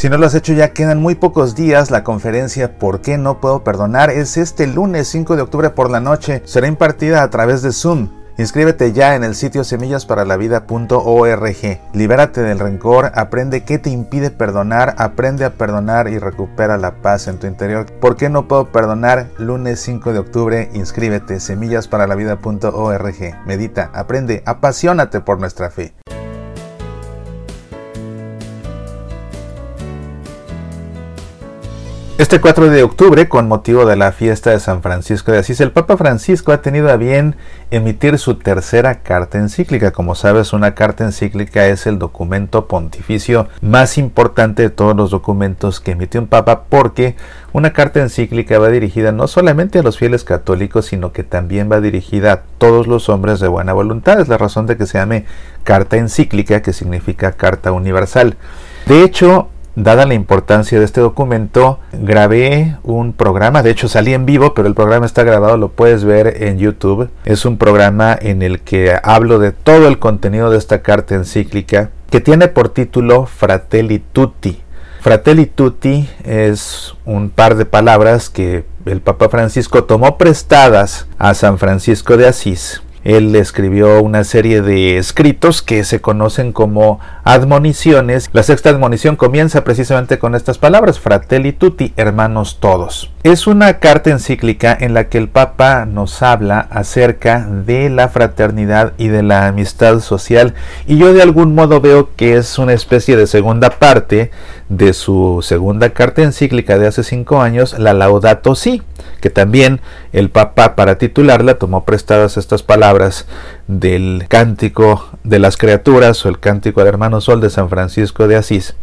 Si no lo has hecho ya quedan muy pocos días. La conferencia ¿Por qué no puedo perdonar? es este lunes 5 de octubre por la noche. Será impartida a través de Zoom. Inscríbete ya en el sitio semillasparalavida.org. Libérate del rencor, aprende qué te impide perdonar, aprende a perdonar y recupera la paz en tu interior. ¿Por qué no puedo perdonar? Lunes 5 de octubre, inscríbete semillasparalavida.org. Medita, aprende, apasionate por nuestra fe. Este 4 de octubre, con motivo de la fiesta de San Francisco de Asís, el Papa Francisco ha tenido a bien emitir su tercera carta encíclica. Como sabes, una carta encíclica es el documento pontificio más importante de todos los documentos que emitió un Papa porque una carta encíclica va dirigida no solamente a los fieles católicos, sino que también va dirigida a todos los hombres de buena voluntad. Es la razón de que se llame carta encíclica, que significa carta universal. De hecho, Dada la importancia de este documento, grabé un programa, de hecho salí en vivo, pero el programa está grabado, lo puedes ver en YouTube. Es un programa en el que hablo de todo el contenido de esta carta encíclica, que tiene por título Fratelli Tutti. Fratelli Tutti es un par de palabras que el Papa Francisco tomó prestadas a San Francisco de Asís él escribió una serie de escritos que se conocen como admoniciones. La sexta admonición comienza precisamente con estas palabras, fratelli tutti, hermanos todos. Es una carta encíclica en la que el Papa nos habla acerca de la fraternidad y de la amistad social y yo de algún modo veo que es una especie de segunda parte de su segunda carta encíclica de hace cinco años, la Laudato Si, que también el Papa para titularla tomó prestadas estas palabras del cántico de las criaturas o el cántico del hermano Sol de San Francisco de Asís.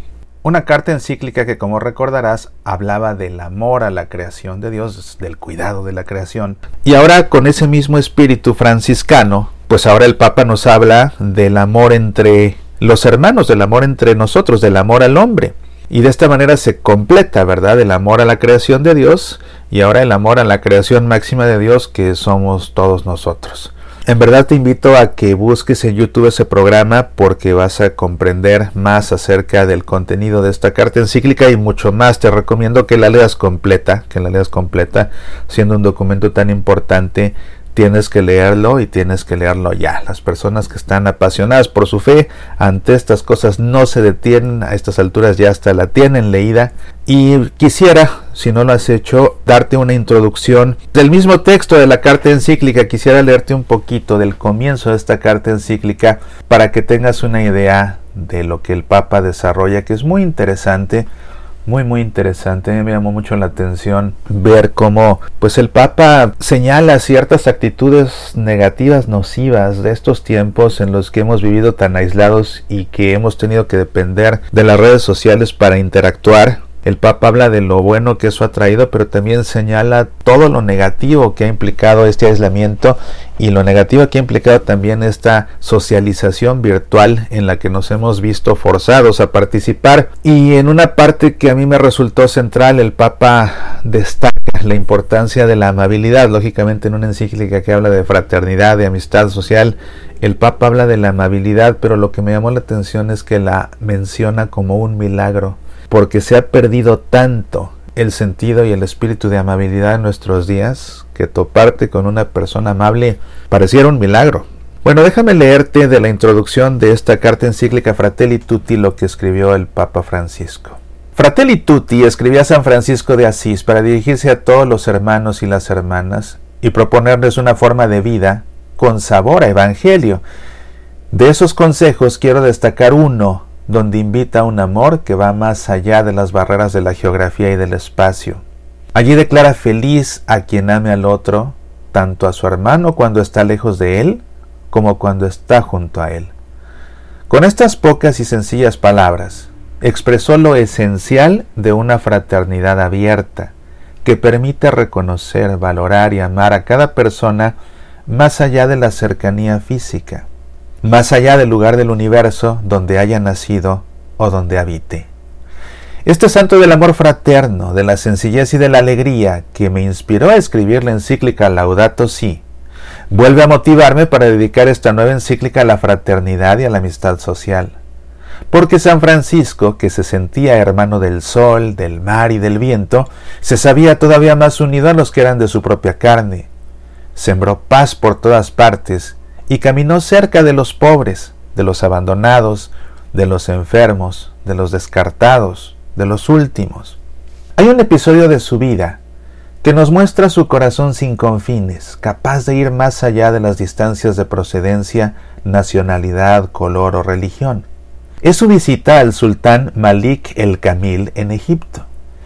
Una carta encíclica que, como recordarás, hablaba del amor a la creación de Dios, del cuidado de la creación. Y ahora con ese mismo espíritu franciscano, pues ahora el Papa nos habla del amor entre los hermanos, del amor entre nosotros, del amor al hombre. Y de esta manera se completa, ¿verdad? El amor a la creación de Dios y ahora el amor a la creación máxima de Dios que somos todos nosotros. En verdad te invito a que busques en YouTube ese programa porque vas a comprender más acerca del contenido de esta carta encíclica y mucho más. Te recomiendo que la leas completa, que la leas completa, siendo un documento tan importante tienes que leerlo y tienes que leerlo ya. Las personas que están apasionadas por su fe ante estas cosas no se detienen, a estas alturas ya hasta la tienen leída. Y quisiera, si no lo has hecho, darte una introducción del mismo texto de la carta encíclica. Quisiera leerte un poquito del comienzo de esta carta encíclica para que tengas una idea de lo que el Papa desarrolla, que es muy interesante muy muy interesante. me llamó mucho la atención ver cómo pues el Papa señala ciertas actitudes negativas, nocivas de estos tiempos en los que hemos vivido tan aislados y que hemos tenido que depender de las redes sociales para interactuar el Papa habla de lo bueno que eso ha traído, pero también señala todo lo negativo que ha implicado este aislamiento y lo negativo que ha implicado también esta socialización virtual en la que nos hemos visto forzados a participar. Y en una parte que a mí me resultó central, el Papa destaca la importancia de la amabilidad, lógicamente en una encíclica que habla de fraternidad, de amistad social. El Papa habla de la amabilidad, pero lo que me llamó la atención es que la menciona como un milagro porque se ha perdido tanto el sentido y el espíritu de amabilidad en nuestros días que toparte con una persona amable pareciera un milagro. Bueno, déjame leerte de la introducción de esta carta encíclica Fratelli Tutti lo que escribió el Papa Francisco. Fratelli Tutti escribía a San Francisco de Asís para dirigirse a todos los hermanos y las hermanas y proponerles una forma de vida con sabor a evangelio. De esos consejos quiero destacar uno donde invita a un amor que va más allá de las barreras de la geografía y del espacio. Allí declara feliz a quien ame al otro, tanto a su hermano cuando está lejos de él, como cuando está junto a él. Con estas pocas y sencillas palabras, expresó lo esencial de una fraternidad abierta, que permite reconocer, valorar y amar a cada persona más allá de la cercanía física más allá del lugar del universo donde haya nacido o donde habite. Este santo del amor fraterno, de la sencillez y de la alegría que me inspiró a escribir la encíclica Laudato Si, vuelve a motivarme para dedicar esta nueva encíclica a la fraternidad y a la amistad social. porque San Francisco, que se sentía hermano del sol, del mar y del viento, se sabía todavía más unido a los que eran de su propia carne. Sembró paz por todas partes y caminó cerca de los pobres, de los abandonados, de los enfermos, de los descartados, de los últimos. Hay un episodio de su vida que nos muestra su corazón sin confines, capaz de ir más allá de las distancias de procedencia, nacionalidad, color o religión. Es su visita al sultán Malik el Kamil en Egipto,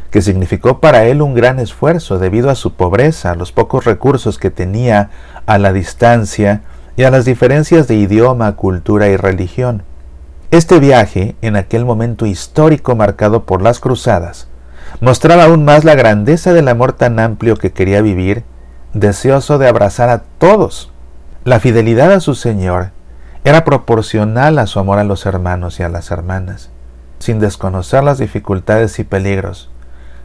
que significó para él un gran esfuerzo debido a su pobreza, a los pocos recursos que tenía, a la distancia y a las diferencias de idioma, cultura y religión. Este viaje, en aquel momento histórico marcado por las cruzadas, mostraba aún más la grandeza del amor tan amplio que quería vivir, deseoso de abrazar a todos. La fidelidad a su Señor era proporcional a su amor a los hermanos y a las hermanas, sin desconocer las dificultades y peligros.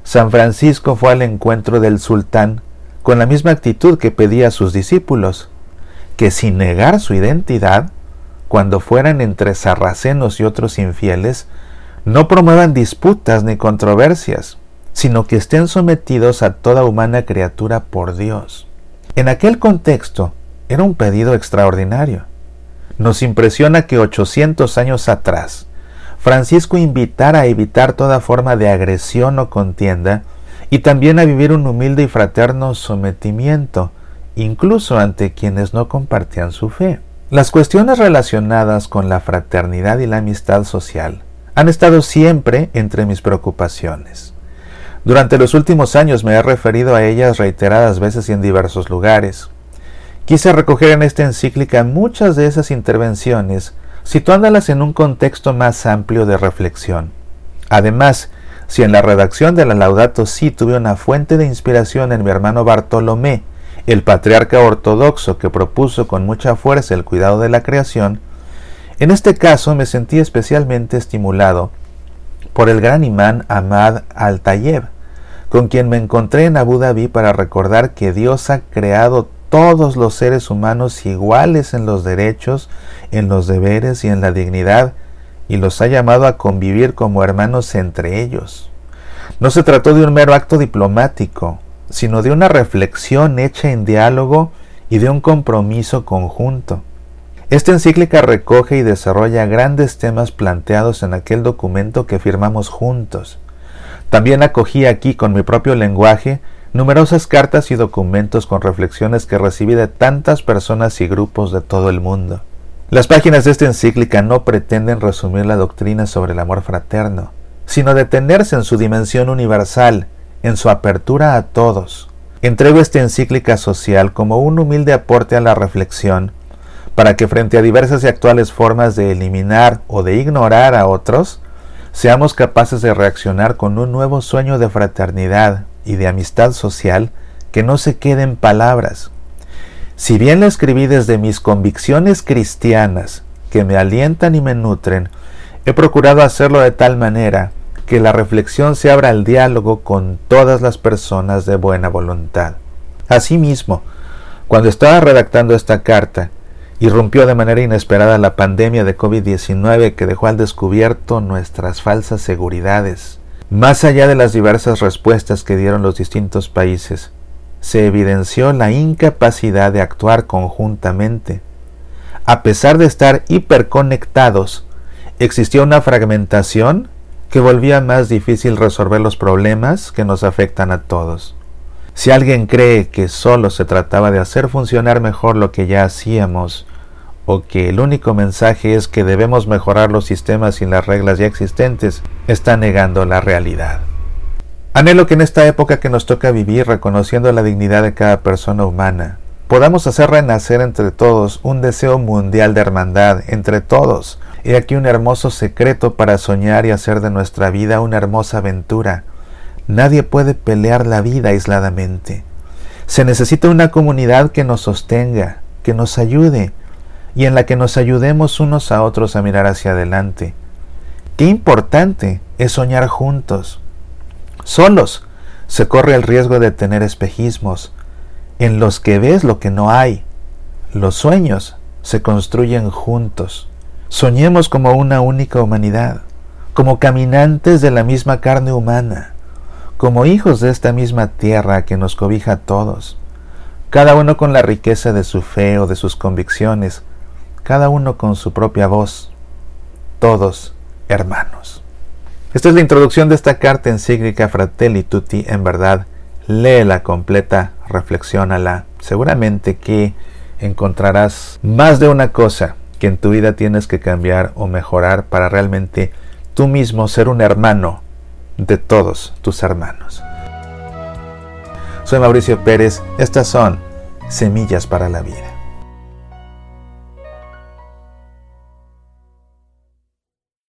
San Francisco fue al encuentro del sultán con la misma actitud que pedía a sus discípulos, que sin negar su identidad, cuando fueran entre sarracenos y otros infieles, no promuevan disputas ni controversias, sino que estén sometidos a toda humana criatura por Dios. En aquel contexto era un pedido extraordinario. Nos impresiona que 800 años atrás, Francisco invitara a evitar toda forma de agresión o contienda y también a vivir un humilde y fraterno sometimiento, incluso ante quienes no compartían su fe. Las cuestiones relacionadas con la fraternidad y la amistad social han estado siempre entre mis preocupaciones. Durante los últimos años me he referido a ellas reiteradas veces y en diversos lugares. Quise recoger en esta encíclica muchas de esas intervenciones, situándolas en un contexto más amplio de reflexión. Además, si en la redacción de la Laudato Si tuve una fuente de inspiración en mi hermano Bartolomé, el patriarca ortodoxo que propuso con mucha fuerza el cuidado de la creación, en este caso me sentí especialmente estimulado por el gran imán Ahmad al-Tayeb, con quien me encontré en Abu Dhabi para recordar que Dios ha creado todos los seres humanos iguales en los derechos, en los deberes y en la dignidad, y los ha llamado a convivir como hermanos entre ellos. No se trató de un mero acto diplomático, sino de una reflexión hecha en diálogo y de un compromiso conjunto. Esta encíclica recoge y desarrolla grandes temas planteados en aquel documento que firmamos juntos. También acogí aquí con mi propio lenguaje numerosas cartas y documentos con reflexiones que recibí de tantas personas y grupos de todo el mundo. Las páginas de esta encíclica no pretenden resumir la doctrina sobre el amor fraterno, sino detenerse en su dimensión universal, en su apertura a todos. Entrego esta encíclica social como un humilde aporte a la reflexión, para que frente a diversas y actuales formas de eliminar o de ignorar a otros, seamos capaces de reaccionar con un nuevo sueño de fraternidad, y de amistad social que no se quede en palabras. Si bien la escribí desde mis convicciones cristianas, que me alientan y me nutren, he procurado hacerlo de tal manera que la reflexión se abra al diálogo con todas las personas de buena voluntad. Asimismo, cuando estaba redactando esta carta, irrumpió de manera inesperada la pandemia de COVID-19 que dejó al descubierto nuestras falsas seguridades, más allá de las diversas respuestas que dieron los distintos países, se evidenció la incapacidad de actuar conjuntamente. A pesar de estar hiperconectados, existió una fragmentación que volvía más difícil resolver los problemas que nos afectan a todos. Si alguien cree que solo se trataba de hacer funcionar mejor lo que ya hacíamos, o que el único mensaje es que debemos mejorar los sistemas y las reglas ya existentes, está negando la realidad. Anhelo que en esta época que nos toca vivir, reconociendo la dignidad de cada persona humana, podamos hacer renacer entre todos un deseo mundial de hermandad, entre todos. He aquí un hermoso secreto para soñar y hacer de nuestra vida una hermosa aventura. Nadie puede pelear la vida aisladamente. Se necesita una comunidad que nos sostenga, que nos ayude, y en la que nos ayudemos unos a otros a mirar hacia adelante. Qué importante es soñar juntos. Solos se corre el riesgo de tener espejismos en los que ves lo que no hay. Los sueños se construyen juntos. Soñemos como una única humanidad, como caminantes de la misma carne humana, como hijos de esta misma tierra que nos cobija a todos, cada uno con la riqueza de su fe o de sus convicciones, cada uno con su propia voz, todos hermanos. Esta es la introducción de esta carta encíclica Fratelli Tutti. En verdad, léela completa, reflexiónala. Seguramente que encontrarás más de una cosa que en tu vida tienes que cambiar o mejorar para realmente tú mismo ser un hermano de todos tus hermanos. Soy Mauricio Pérez, estas son Semillas para la Vida.